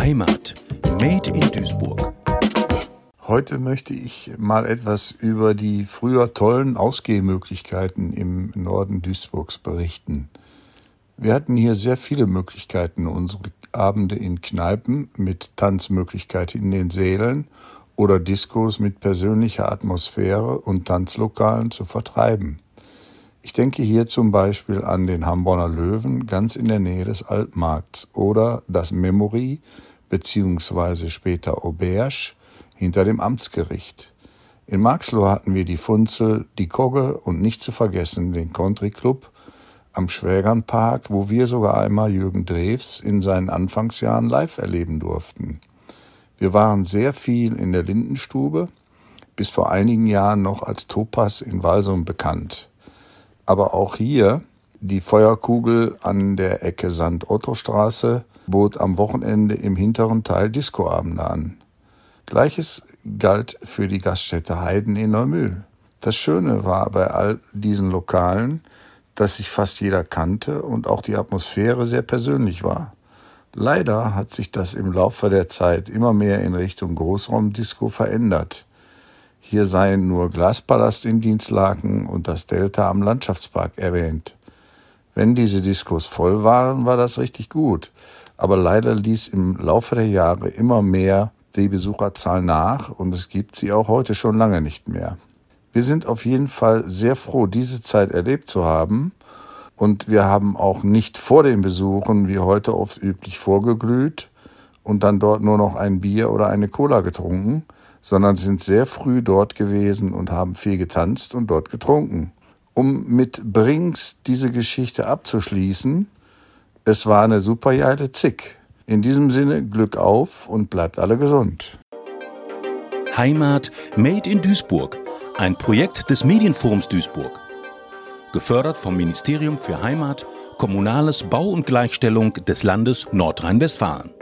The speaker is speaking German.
Heimat. Made in Duisburg. Heute möchte ich mal etwas über die früher tollen Ausgehmöglichkeiten im Norden Duisburgs berichten. Wir hatten hier sehr viele Möglichkeiten, unsere Abende in Kneipen mit Tanzmöglichkeiten in den Sälen oder Diskos mit persönlicher Atmosphäre und Tanzlokalen zu vertreiben. Ich denke hier zum Beispiel an den Hamborner Löwen ganz in der Nähe des Altmarkts oder das Memory beziehungsweise später Auberge hinter dem Amtsgericht. In Marxloh hatten wir die Funzel, die Kogge und nicht zu vergessen den Country Club am Schwägernpark, wo wir sogar einmal Jürgen Drews in seinen Anfangsjahren live erleben durften. Wir waren sehr viel in der Lindenstube, bis vor einigen Jahren noch als Topas in Walsum bekannt aber auch hier die Feuerkugel an der Ecke Sand-Otto-Straße bot am Wochenende im hinteren Teil Discoabende an. Gleiches galt für die Gaststätte Heiden in Neumühl. Das Schöne war bei all diesen Lokalen, dass sich fast jeder kannte und auch die Atmosphäre sehr persönlich war. Leider hat sich das im Laufe der Zeit immer mehr in Richtung Großraumdisco verändert. Hier seien nur Glaspalast in Dienstlaken und das Delta am Landschaftspark erwähnt. Wenn diese Diskos voll waren, war das richtig gut, aber leider ließ im Laufe der Jahre immer mehr die Besucherzahl nach und es gibt sie auch heute schon lange nicht mehr. Wir sind auf jeden Fall sehr froh, diese Zeit erlebt zu haben und wir haben auch nicht vor den Besuchen wie heute oft üblich vorgeglüht und dann dort nur noch ein Bier oder eine Cola getrunken, sondern sind sehr früh dort gewesen und haben viel getanzt und dort getrunken. Um mit Brings diese Geschichte abzuschließen, es war eine super geile Zick. In diesem Sinne Glück auf und bleibt alle gesund. Heimat Made in Duisburg, ein Projekt des Medienforums Duisburg. Gefördert vom Ministerium für Heimat, Kommunales Bau und Gleichstellung des Landes Nordrhein-Westfalen.